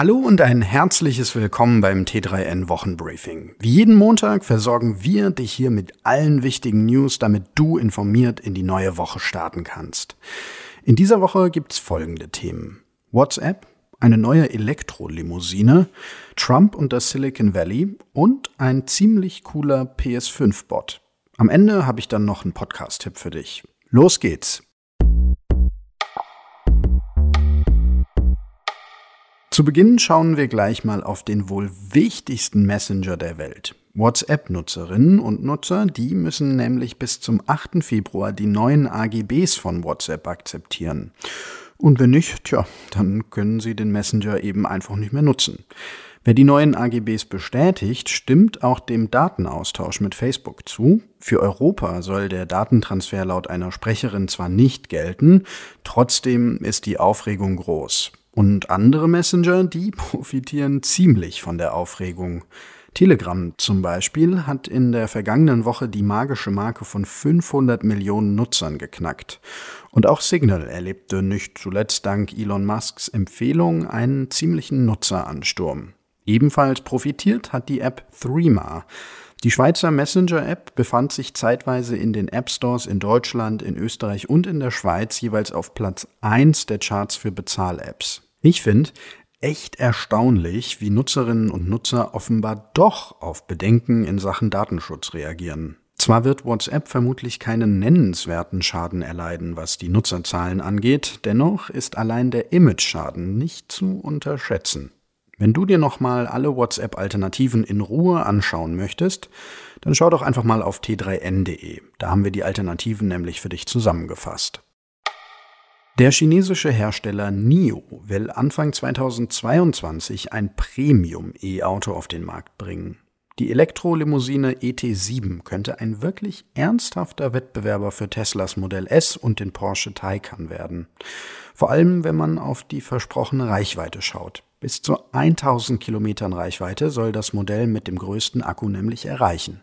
Hallo und ein herzliches Willkommen beim T3N Wochenbriefing. Wie jeden Montag versorgen wir dich hier mit allen wichtigen News, damit du informiert in die neue Woche starten kannst. In dieser Woche gibt's folgende Themen. WhatsApp, eine neue Elektrolimousine, Trump und das Silicon Valley und ein ziemlich cooler PS5-Bot. Am Ende habe ich dann noch einen Podcast-Tipp für dich. Los geht's! Zu Beginn schauen wir gleich mal auf den wohl wichtigsten Messenger der Welt. WhatsApp-Nutzerinnen und Nutzer, die müssen nämlich bis zum 8. Februar die neuen AGBs von WhatsApp akzeptieren. Und wenn nicht, tja, dann können sie den Messenger eben einfach nicht mehr nutzen. Wer die neuen AGBs bestätigt, stimmt auch dem Datenaustausch mit Facebook zu. Für Europa soll der Datentransfer laut einer Sprecherin zwar nicht gelten, trotzdem ist die Aufregung groß. Und andere Messenger, die profitieren ziemlich von der Aufregung. Telegram zum Beispiel hat in der vergangenen Woche die magische Marke von 500 Millionen Nutzern geknackt. Und auch Signal erlebte nicht zuletzt dank Elon Musks Empfehlung einen ziemlichen Nutzeransturm. Ebenfalls profitiert hat die App Threema. Die Schweizer Messenger-App befand sich zeitweise in den App Stores in Deutschland, in Österreich und in der Schweiz jeweils auf Platz 1 der Charts für Bezahl-Apps. Ich finde echt erstaunlich, wie Nutzerinnen und Nutzer offenbar doch auf Bedenken in Sachen Datenschutz reagieren. Zwar wird WhatsApp vermutlich keinen nennenswerten Schaden erleiden, was die Nutzerzahlen angeht, dennoch ist allein der Image-Schaden nicht zu unterschätzen. Wenn du dir nochmal alle WhatsApp-Alternativen in Ruhe anschauen möchtest, dann schau doch einfach mal auf t3n.de. Da haben wir die Alternativen nämlich für dich zusammengefasst. Der chinesische Hersteller NIO will Anfang 2022 ein Premium-E-Auto auf den Markt bringen. Die Elektrolimousine ET7 könnte ein wirklich ernsthafter Wettbewerber für Teslas Modell S und den Porsche Taycan werden. Vor allem, wenn man auf die versprochene Reichweite schaut. Bis zu 1000 Kilometern Reichweite soll das Modell mit dem größten Akku nämlich erreichen.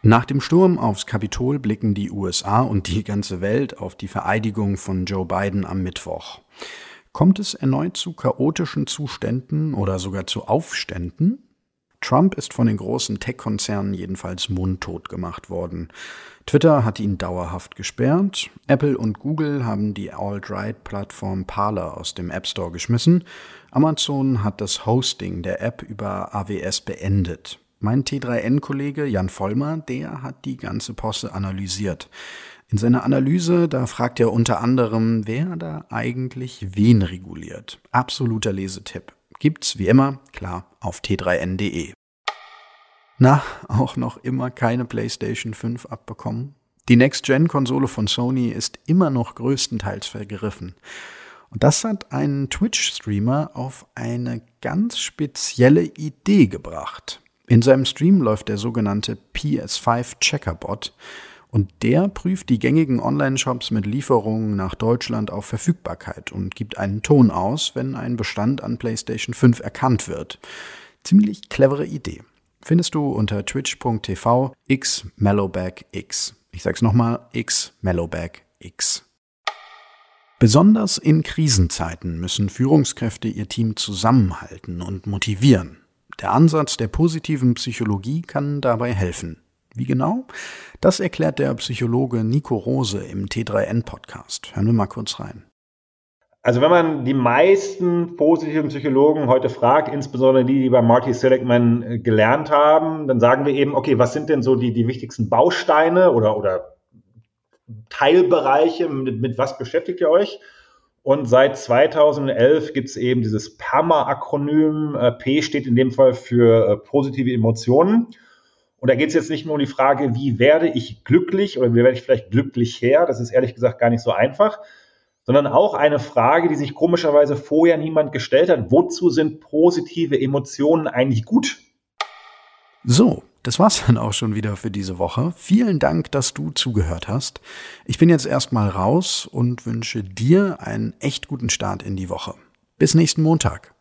Nach dem Sturm aufs Kapitol blicken die USA und die ganze Welt auf die Vereidigung von Joe Biden am Mittwoch. Kommt es erneut zu chaotischen Zuständen oder sogar zu Aufständen? Trump ist von den großen Tech-Konzernen jedenfalls mundtot gemacht worden. Twitter hat ihn dauerhaft gesperrt. Apple und Google haben die Alt-Right-Plattform Parler aus dem App Store geschmissen. Amazon hat das Hosting der App über AWS beendet. Mein T3N-Kollege Jan Vollmer, der hat die ganze Posse analysiert. In seiner Analyse, da fragt er unter anderem, wer da eigentlich wen reguliert. Absoluter Lesetipp gibt's wie immer, klar, auf t3n.de. Na, auch noch immer keine PlayStation 5 abbekommen? Die Next-Gen-Konsole von Sony ist immer noch größtenteils vergriffen. Und das hat einen Twitch-Streamer auf eine ganz spezielle Idee gebracht. In seinem Stream läuft der sogenannte PS5 Checkerbot, und der prüft die gängigen Online-Shops mit Lieferungen nach Deutschland auf Verfügbarkeit und gibt einen Ton aus, wenn ein Bestand an PlayStation 5 erkannt wird. Ziemlich clevere Idee. Findest du unter twitch.tv x x. Ich sag's nochmal, x x. Besonders in Krisenzeiten müssen Führungskräfte ihr Team zusammenhalten und motivieren. Der Ansatz der positiven Psychologie kann dabei helfen. Wie genau? Das erklärt der Psychologe Nico Rose im T3N-Podcast. Hören wir mal kurz rein. Also wenn man die meisten positiven Psychologen heute fragt, insbesondere die, die bei Marty Seligman äh, gelernt haben, dann sagen wir eben, okay, was sind denn so die, die wichtigsten Bausteine oder, oder Teilbereiche, mit, mit was beschäftigt ihr euch? Und seit 2011 gibt es eben dieses PAMA-Akronym. Äh, P steht in dem Fall für äh, positive Emotionen. Und da geht es jetzt nicht nur um die Frage, wie werde ich glücklich oder wie werde ich vielleicht glücklich her? Das ist ehrlich gesagt gar nicht so einfach, sondern auch eine Frage, die sich komischerweise vorher niemand gestellt hat. Wozu sind positive Emotionen eigentlich gut? So, das war's dann auch schon wieder für diese Woche. Vielen Dank, dass du zugehört hast. Ich bin jetzt erstmal raus und wünsche dir einen echt guten Start in die Woche. Bis nächsten Montag.